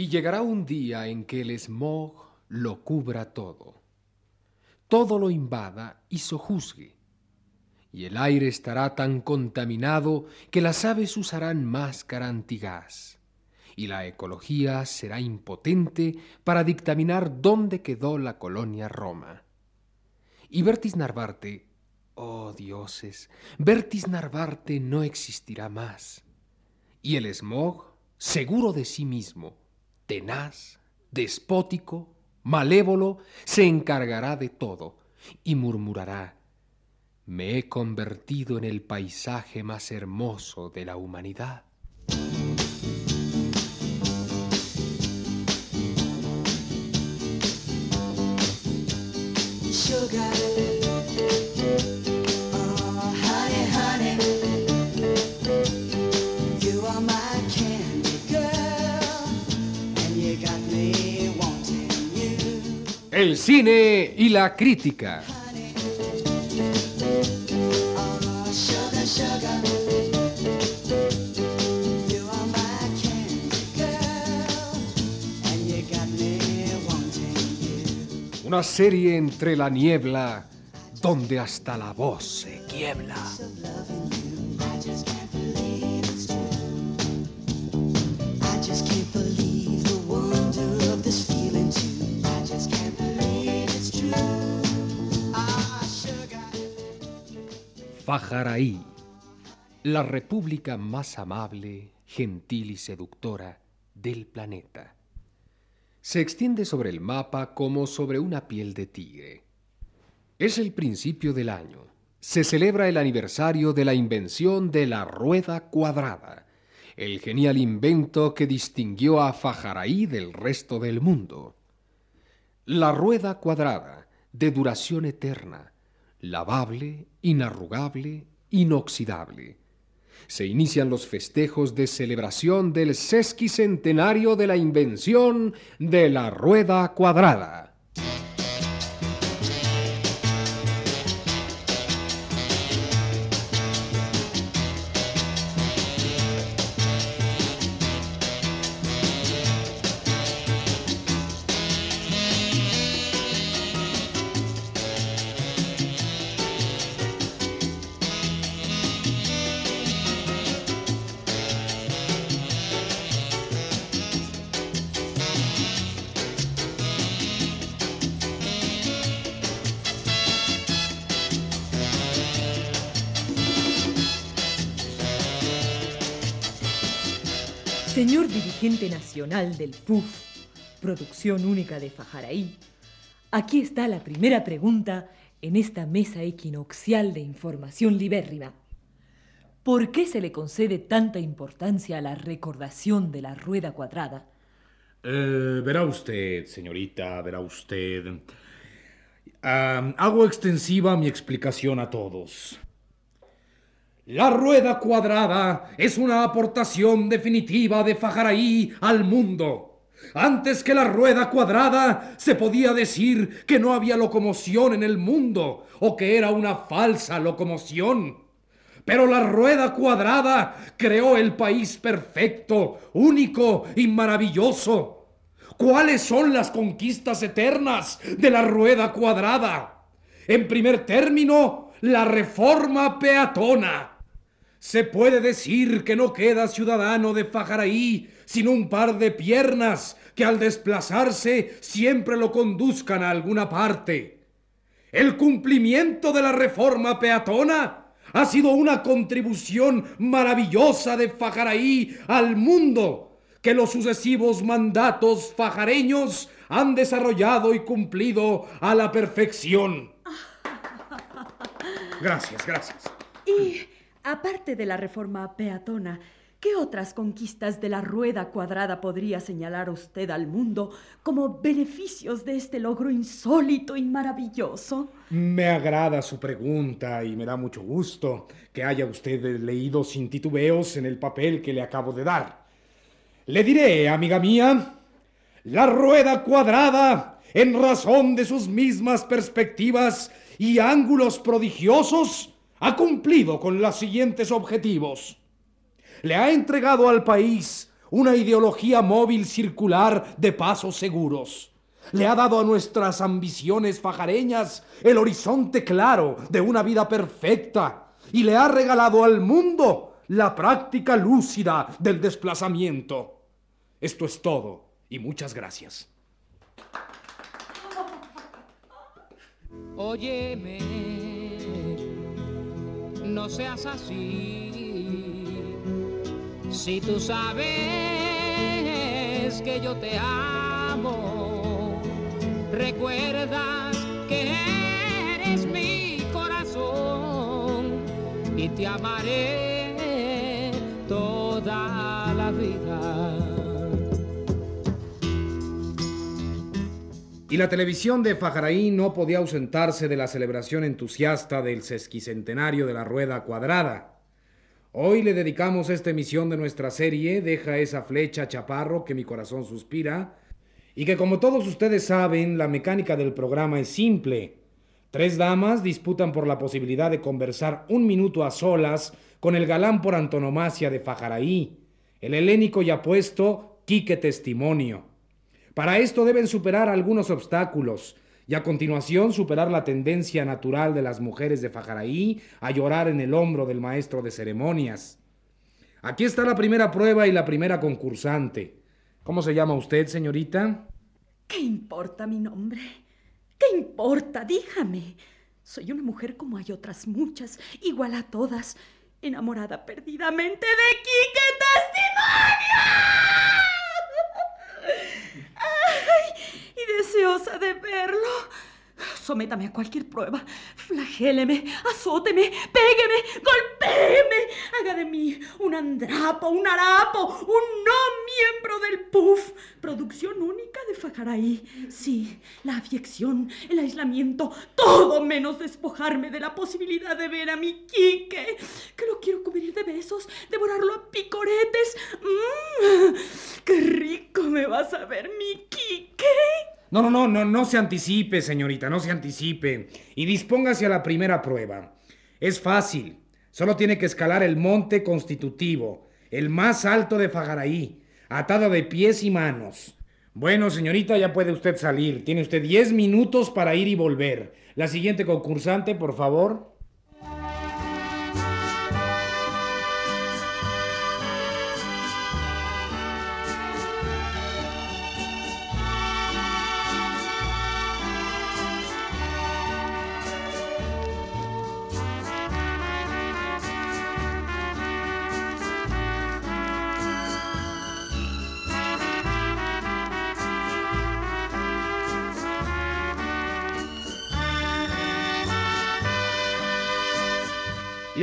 Y llegará un día en que el smog lo cubra todo, todo lo invada y sojuzgue, y el aire estará tan contaminado que las aves usarán máscara antigás, y la ecología será impotente para dictaminar dónde quedó la colonia Roma. Y Bertis Narvarte, oh dioses, Bertis Narvarte no existirá más. Y el smog, seguro de sí mismo, tenaz, despótico, malévolo, se encargará de todo y murmurará, me he convertido en el paisaje más hermoso de la humanidad. El cine y la crítica. Una serie entre la niebla donde hasta la voz se quiebla. Fajaraí, la república más amable, gentil y seductora del planeta. Se extiende sobre el mapa como sobre una piel de tigre. Es el principio del año. Se celebra el aniversario de la invención de la rueda cuadrada, el genial invento que distinguió a Fajaraí del resto del mundo. La rueda cuadrada, de duración eterna, lavable, inarrugable, inoxidable. Se inician los festejos de celebración del sesquicentenario de la invención de la rueda cuadrada. Señor dirigente nacional del PUF, producción única de Fajaraí, aquí está la primera pregunta en esta mesa equinoccial de información libérrima. ¿Por qué se le concede tanta importancia a la recordación de la rueda cuadrada? Eh, verá usted, señorita, verá usted. Ah, hago extensiva mi explicación a todos. La rueda cuadrada es una aportación definitiva de Fajaraí al mundo. Antes que la rueda cuadrada se podía decir que no había locomoción en el mundo o que era una falsa locomoción. Pero la rueda cuadrada creó el país perfecto, único y maravilloso. ¿Cuáles son las conquistas eternas de la rueda cuadrada? En primer término, la reforma peatona. Se puede decir que no queda ciudadano de Fajaraí sin un par de piernas que al desplazarse siempre lo conduzcan a alguna parte. El cumplimiento de la reforma peatona ha sido una contribución maravillosa de Fajaraí al mundo que los sucesivos mandatos fajareños han desarrollado y cumplido a la perfección. Gracias, gracias. Y Aparte de la reforma peatona, ¿qué otras conquistas de la rueda cuadrada podría señalar usted al mundo como beneficios de este logro insólito y maravilloso? Me agrada su pregunta y me da mucho gusto que haya usted leído sin titubeos en el papel que le acabo de dar. Le diré, amiga mía, la rueda cuadrada, en razón de sus mismas perspectivas y ángulos prodigiosos, ha cumplido con los siguientes objetivos. Le ha entregado al país una ideología móvil circular de pasos seguros. Le ha dado a nuestras ambiciones fajareñas el horizonte claro de una vida perfecta y le ha regalado al mundo la práctica lúcida del desplazamiento. Esto es todo y muchas gracias. Óyeme, no seas así. Si tú sabes que yo te amo, recuerdas que eres mi corazón y te amaré toda la vida. Y la televisión de Fajaraí no podía ausentarse de la celebración entusiasta del sesquicentenario de la Rueda Cuadrada. Hoy le dedicamos esta emisión de nuestra serie Deja esa flecha, chaparro, que mi corazón suspira, y que como todos ustedes saben, la mecánica del programa es simple. Tres damas disputan por la posibilidad de conversar un minuto a solas con el galán por antonomasia de Fajaraí, el helénico y apuesto Quique Testimonio. Para esto deben superar algunos obstáculos, y a continuación superar la tendencia natural de las mujeres de Fajaraí a llorar en el hombro del maestro de ceremonias. Aquí está la primera prueba y la primera concursante. ¿Cómo se llama usted, señorita? ¿Qué importa mi nombre? ¿Qué importa? Dígame. Soy una mujer como hay otras muchas, igual a todas, enamorada perdidamente de Quique Testimonio. ¡Ay! Y deseosa de verlo. Sométame a cualquier prueba. Flagéleme, azóteme, pégueme, golpéeme. Haga de mí un andrapo, un harapo, un no miembro del PUF. Producción única de Fajaraí. Sí, la abyección, el aislamiento, todo menos despojarme de la posibilidad de ver a mi Quique. Que lo quiero cubrir de besos, devorarlo a picoretes. ¡Mmm! ¡Qué rico me vas a ver, mi Quique! No, no, no, no, no se anticipe, señorita, no se anticipe. Y dispóngase a la primera prueba. Es fácil. Solo tiene que escalar el monte constitutivo, el más alto de Fajaraí, atado de pies y manos. Bueno, señorita, ya puede usted salir. Tiene usted 10 minutos para ir y volver. La siguiente concursante, por favor.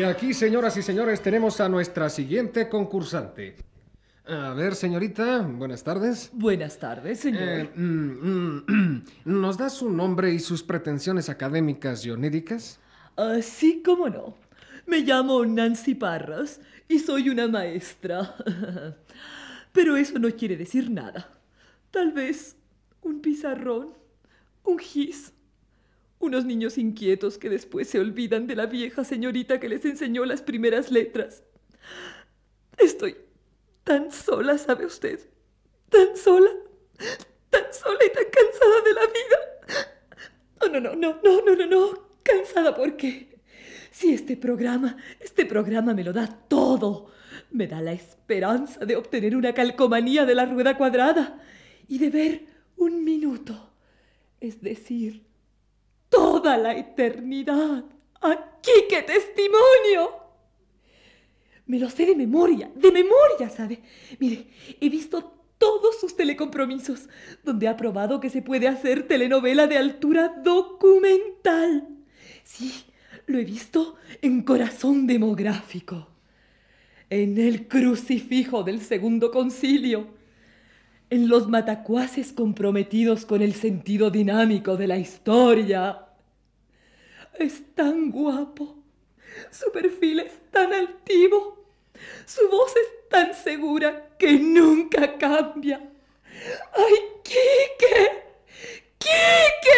Aquí, señoras y señores, tenemos a nuestra siguiente concursante. A ver, señorita, buenas tardes. Buenas tardes, señor. Eh, mm, mm, ¿Nos da su nombre y sus pretensiones académicas y oníricas? Así como no. Me llamo Nancy Parras y soy una maestra. Pero eso no quiere decir nada. Tal vez un pizarrón, un gis, unos niños inquietos que después se olvidan de la vieja señorita que les enseñó las primeras letras. Estoy tan sola, ¿sabe usted? Tan sola, tan sola y tan cansada de la vida. Oh, no, no, no, no, no, no, no. Cansada por qué. Si este programa, este programa me lo da todo. Me da la esperanza de obtener una calcomanía de la rueda cuadrada y de ver un minuto. Es decir, toda la eternidad. Aquí qué testimonio. Me lo sé de memoria, de memoria, ¿sabe? Mire, he visto todos sus telecompromisos, donde ha probado que se puede hacer telenovela de altura documental. Sí, lo he visto en Corazón Demográfico, en el crucifijo del Segundo Concilio, en los matacuaces comprometidos con el sentido dinámico de la historia. Es tan guapo, su perfil es tan altivo, su voz es tan segura que nunca cambia. ¡Ay, Quique! ¡Quique!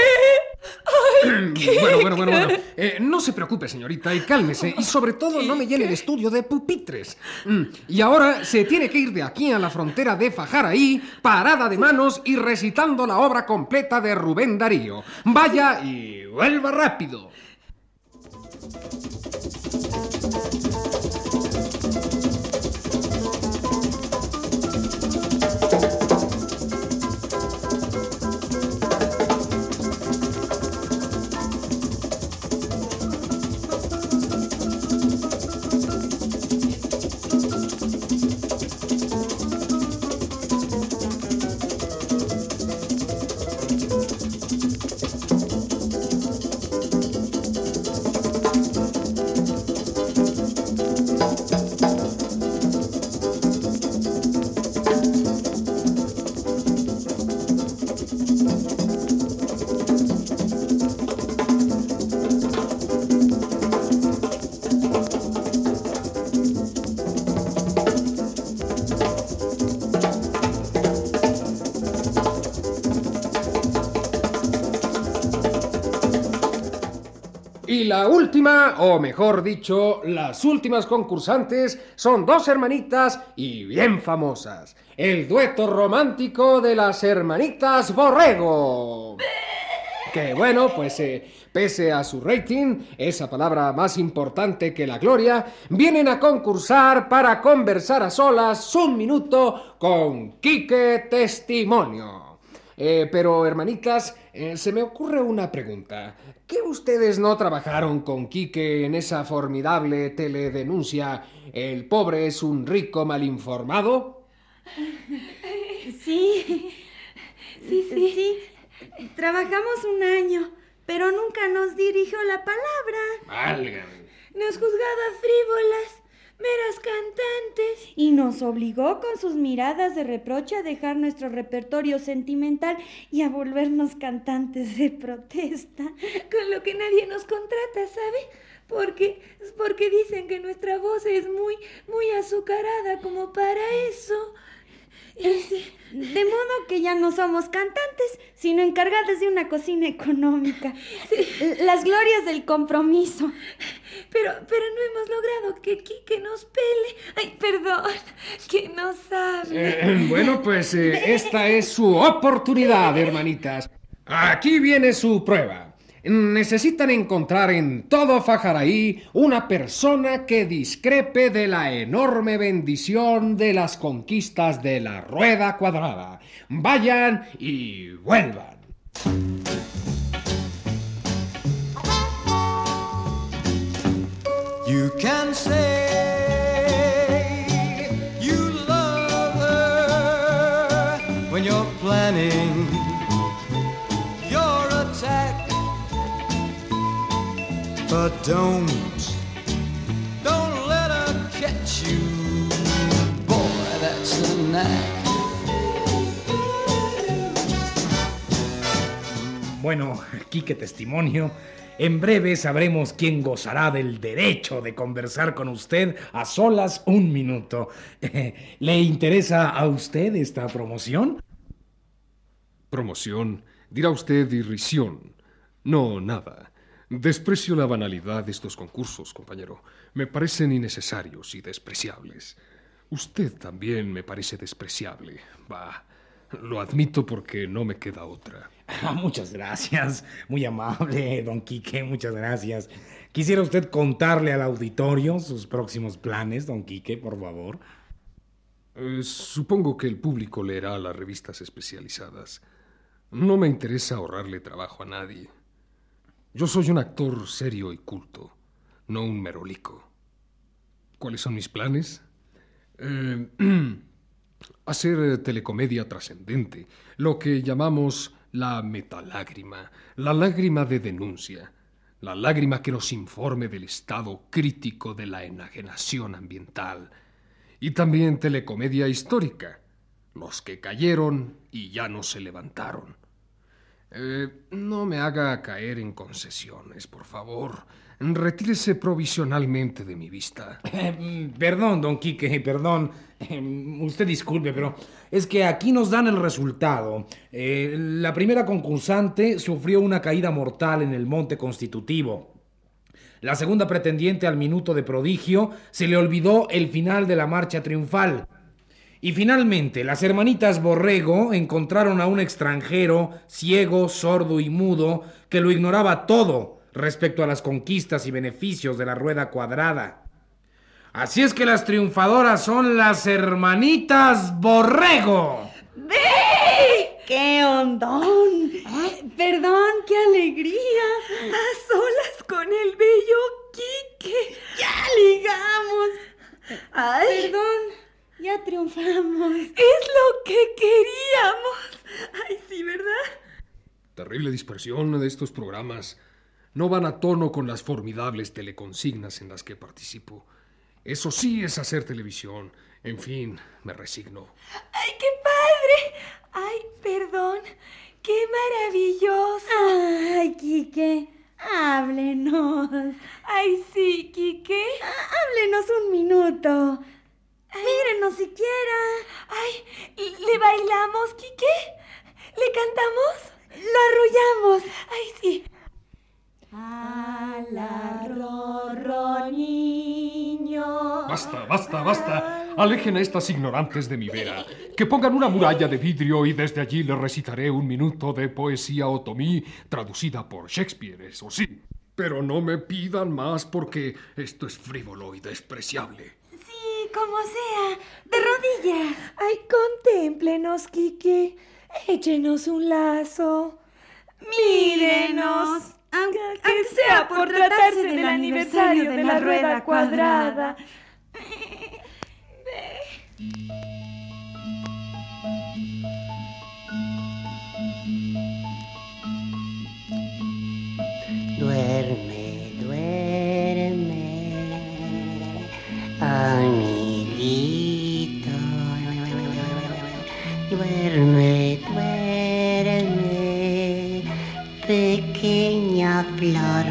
¡Ay! bueno, bueno, bueno, bueno. Eh, no se preocupe, señorita, y cálmese. Y sobre todo, no me llene el estudio de pupitres. Mm, Y ahora se tiene que ir de aquí a la frontera de Fajaraí, parada de manos y recitando la obra completa de Rubén Darío. Vaya y vuelva rápido. Última, o mejor dicho, las últimas concursantes son dos hermanitas y bien famosas. El dueto romántico de las hermanitas Borrego. Que bueno, pues eh, pese a su rating, esa palabra más importante que la gloria, vienen a concursar para conversar a solas un minuto con Quique Testimonio. Eh, pero, hermanitas, eh, se me ocurre una pregunta. ¿Qué ustedes no trabajaron con Quique en esa formidable teledenuncia El pobre es un rico mal informado? Sí, sí, sí. Trabajamos un año, pero nunca nos dirigió la palabra. Válgame. Nos juzgaba frívolas, meras cantantes. Y nos obligó con sus miradas de reproche a dejar nuestro repertorio sentimental y a volvernos cantantes de protesta. Con lo que nadie nos contrata, ¿sabe? Porque, porque dicen que nuestra voz es muy, muy azucarada como para eso. De modo que ya no somos cantantes, sino encargadas de una cocina económica. Las glorias del compromiso. Pero, pero no hemos logrado que Quique nos pele. Ay, perdón, que nos hable. Eh, bueno, pues eh, esta es su oportunidad, hermanitas. Aquí viene su prueba. Necesitan encontrar en todo Fajaraí una persona que discrepe de la enorme bendición de las conquistas de la rueda cuadrada. Vayan y vuelvan. You can say you love her when you're planning your attack. But don't, don't let her catch you. Boy, that's a knack. Bueno, Testimonio, en breve sabremos quién gozará del derecho de conversar con usted a solas un minuto. ¿Le interesa a usted esta promoción? Promoción, dirá usted irrisión. No, nada. Desprecio la banalidad de estos concursos, compañero. Me parecen innecesarios y despreciables. Usted también me parece despreciable. Bah, lo admito porque no me queda otra. Muchas gracias. Muy amable, don Quique, muchas gracias. ¿Quisiera usted contarle al auditorio sus próximos planes, don Quique, por favor? Eh, supongo que el público leerá las revistas especializadas. No me interesa ahorrarle trabajo a nadie. Yo soy un actor serio y culto, no un merolico. ¿Cuáles son mis planes? Eh, hacer telecomedia trascendente, lo que llamamos la metalágrima, la lágrima de denuncia, la lágrima que nos informe del estado crítico de la enajenación ambiental, y también telecomedia histórica, los que cayeron y ya no se levantaron. Eh, no me haga caer en concesiones, por favor. Retírese provisionalmente de mi vista. Eh, perdón, don Quique, perdón. Eh, usted disculpe, pero es que aquí nos dan el resultado. Eh, la primera concursante sufrió una caída mortal en el monte constitutivo. La segunda pretendiente al minuto de prodigio se le olvidó el final de la marcha triunfal. Y finalmente, las hermanitas Borrego encontraron a un extranjero, ciego, sordo y mudo, que lo ignoraba todo respecto a las conquistas y beneficios de la rueda cuadrada. Así es que las triunfadoras son las hermanitas Borrego. ¡Qué hondón! Perdón, qué alegría. A solas con el bello Quique. ¡Ya ligamos! Ay, Perdón, ya triunfamos. es lo que queríamos. Ay, sí, ¿verdad? Terrible dispersión de estos programas. No van a tono con las formidables teleconsignas en las que participo. Eso sí es hacer televisión. En fin, me resigno. Ay, qué padre. Ay, perdón. Qué maravilloso. Ay, Quique, háblenos. Ay, sí, Quique. Háblenos un minuto. Mírenos siquiera. Ay, ¿le bailamos, Quique? ¿Le cantamos? Lo arrullamos. Ay, sí. Alarrorro niño. Basta, basta, basta. Alejen a estas ignorantes de mi vera. Que pongan una muralla de vidrio y desde allí les recitaré un minuto de poesía otomí traducida por Shakespeare, eso sí. Pero no me pidan más porque esto es frívolo y despreciable. Sí, como sea. De rodillas. Ay, contémplenos, Quique. Échenos un lazo. Mírenos. Aunque, aunque sea por tratarse del aniversario de la rueda cuadrada. flor.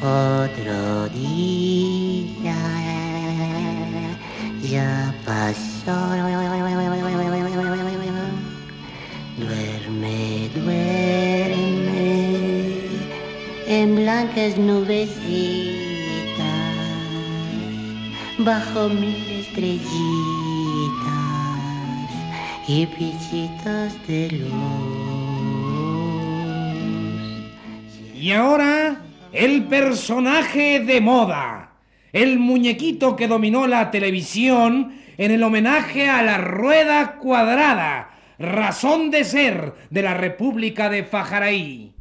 Otro día ya pasó. Duerme, duerme en blancas nubecitas bajo mil estrellitas y pichitos de luz. Y ahora, el personaje de moda. El muñequito que dominó la televisión en el homenaje a la rueda cuadrada, razón de ser de la República de Fajaraí.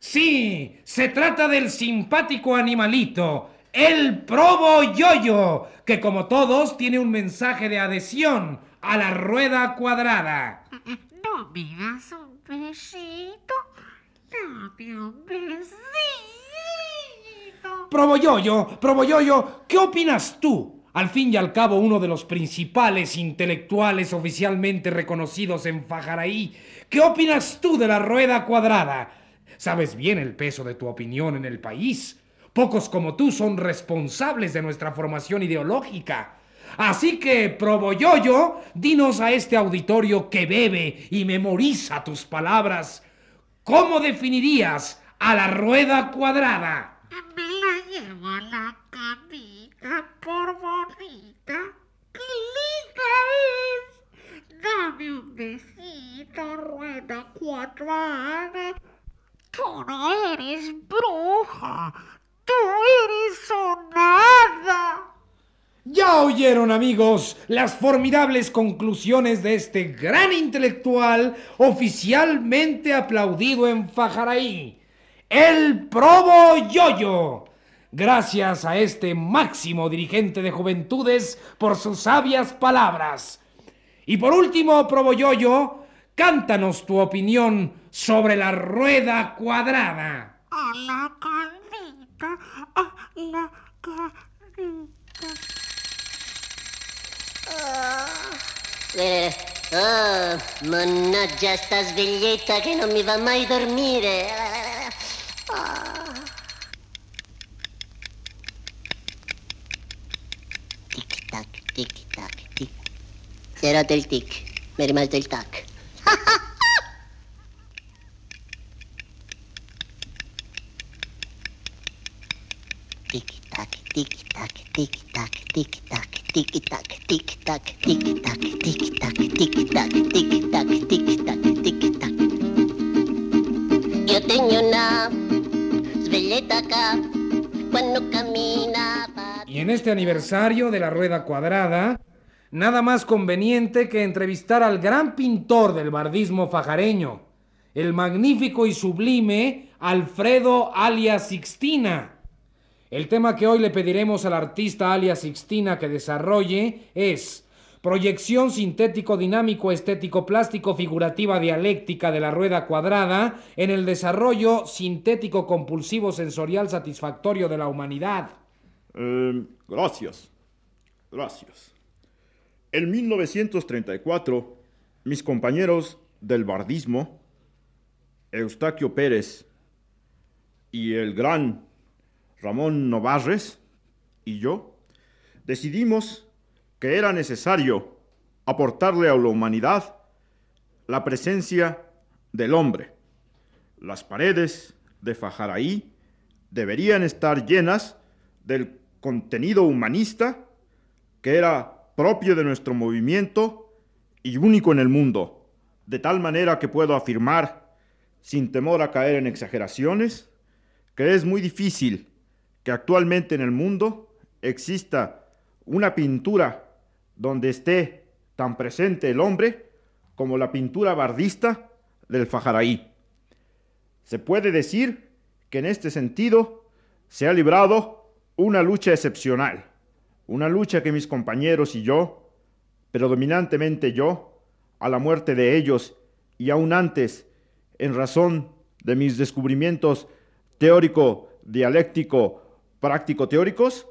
Sí, se trata del simpático animalito, el probo yoyo, que como todos tiene un mensaje de adhesión a la rueda cuadrada. Me un besito. ¿qué opinas tú? Al fin y al cabo, uno de los principales intelectuales oficialmente reconocidos en Fajaraí. ¿Qué opinas tú de la rueda cuadrada? Sabes bien el peso de tu opinión en el país. Pocos como tú son responsables de nuestra formación ideológica. Así que, Proboyoyo, dinos a este auditorio que bebe y memoriza tus palabras. ¿Cómo definirías a la rueda cuadrada? Me la llevo a la camita por bonita. ¡Qué linda es! Dame un besito, rueda cuadrada. Tú no eres bruja. Tú eres. Ya oyeron amigos las formidables conclusiones de este gran intelectual oficialmente aplaudido en Fajaraí, el Probo Yoyo. Gracias a este máximo dirigente de juventudes por sus sabias palabras. Y por último, Probo Yoyo, cántanos tu opinión sobre la rueda cuadrada. A la camita, a la camita. Eh, oh, mannaggia sta sveglietta che non mi va mai dormire. Ah. Tic tac, tic tac, tic. Si è rotto il tic, mi è rimasto il tac. Tic tac, tic tac, tic tac, tic tac, tic tac, tic tac, tic tac, tic tac, tic tac, tic tac, tic tac, tic tac. Io tengo una sveglietta acá cuando caminaba. Y en este aniversario de la Rueda Cuadrada, nada más conveniente que entrevistar al gran pintor del bardismo fajareño, el magnífico y sublime Alfredo alias Sixtina. El tema que hoy le pediremos al artista alias Sixtina que desarrolle es proyección sintético dinámico estético plástico figurativa dialéctica de la rueda cuadrada en el desarrollo sintético compulsivo sensorial satisfactorio de la humanidad. Eh, gracias. Gracias. En 1934, mis compañeros del bardismo, Eustaquio Pérez y el gran Ramón Novarres y yo, decidimos que era necesario aportarle a la humanidad la presencia del hombre. Las paredes de Fajaraí deberían estar llenas del contenido humanista que era propio de nuestro movimiento y único en el mundo, de tal manera que puedo afirmar, sin temor a caer en exageraciones, que es muy difícil que actualmente en el mundo exista una pintura donde esté tan presente el hombre como la pintura bardista del Fajaraí. Se puede decir que en este sentido se ha librado una lucha excepcional, una lucha que mis compañeros y yo, predominantemente yo, a la muerte de ellos y aún antes, en razón de mis descubrimientos teórico, dialéctico, práctico teóricos,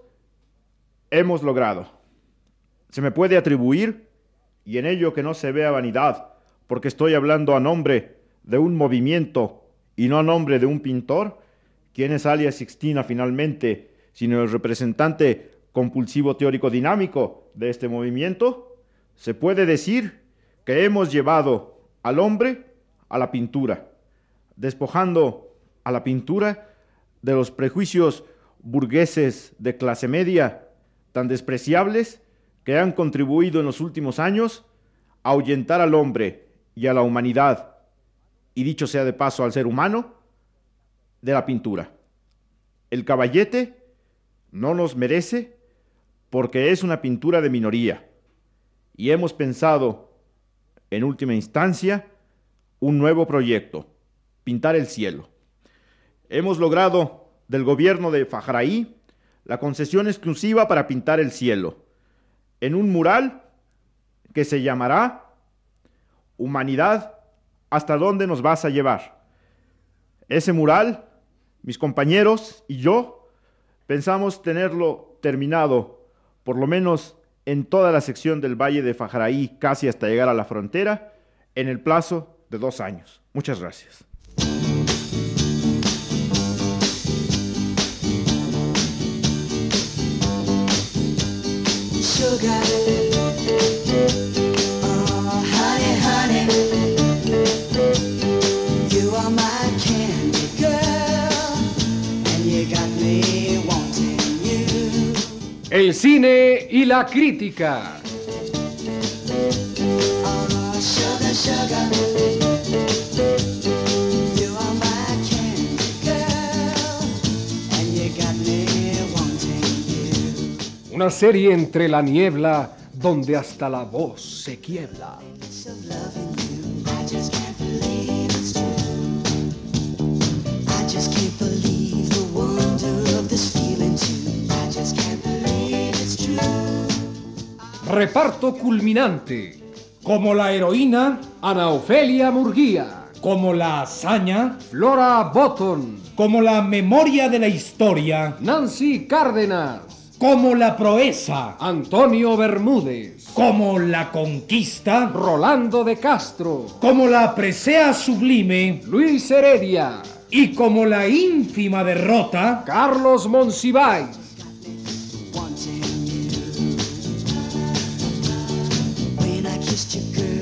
hemos logrado. Se me puede atribuir, y en ello que no se vea vanidad, porque estoy hablando a nombre de un movimiento y no a nombre de un pintor, quien es alias Sixtina finalmente, sino el representante compulsivo teórico dinámico de este movimiento, se puede decir que hemos llevado al hombre a la pintura, despojando a la pintura de los prejuicios burgueses de clase media tan despreciables que han contribuido en los últimos años a ahuyentar al hombre y a la humanidad, y dicho sea de paso al ser humano, de la pintura. El caballete no nos merece porque es una pintura de minoría, y hemos pensado, en última instancia, un nuevo proyecto, pintar el cielo. Hemos logrado del gobierno de Fajraí la concesión exclusiva para pintar el cielo en un mural que se llamará Humanidad, ¿hasta dónde nos vas a llevar? Ese mural, mis compañeros y yo pensamos tenerlo terminado, por lo menos en toda la sección del Valle de Fajaraí, casi hasta llegar a la frontera, en el plazo de dos años. Muchas gracias. El cine y la crítica. una serie entre la niebla donde hasta la voz se quiebla. Reparto culminante. Como la heroína, Ana Ofelia Murguía. Como la hazaña, Flora Botton. Como la memoria de la historia, Nancy Cárdenas como la proeza, Antonio Bermúdez, como la conquista, Rolando de Castro, como la presea sublime. Luis Heredia, y como la ínfima derrota, Carlos Monsiváis, wanting you. When I kissed you, girl,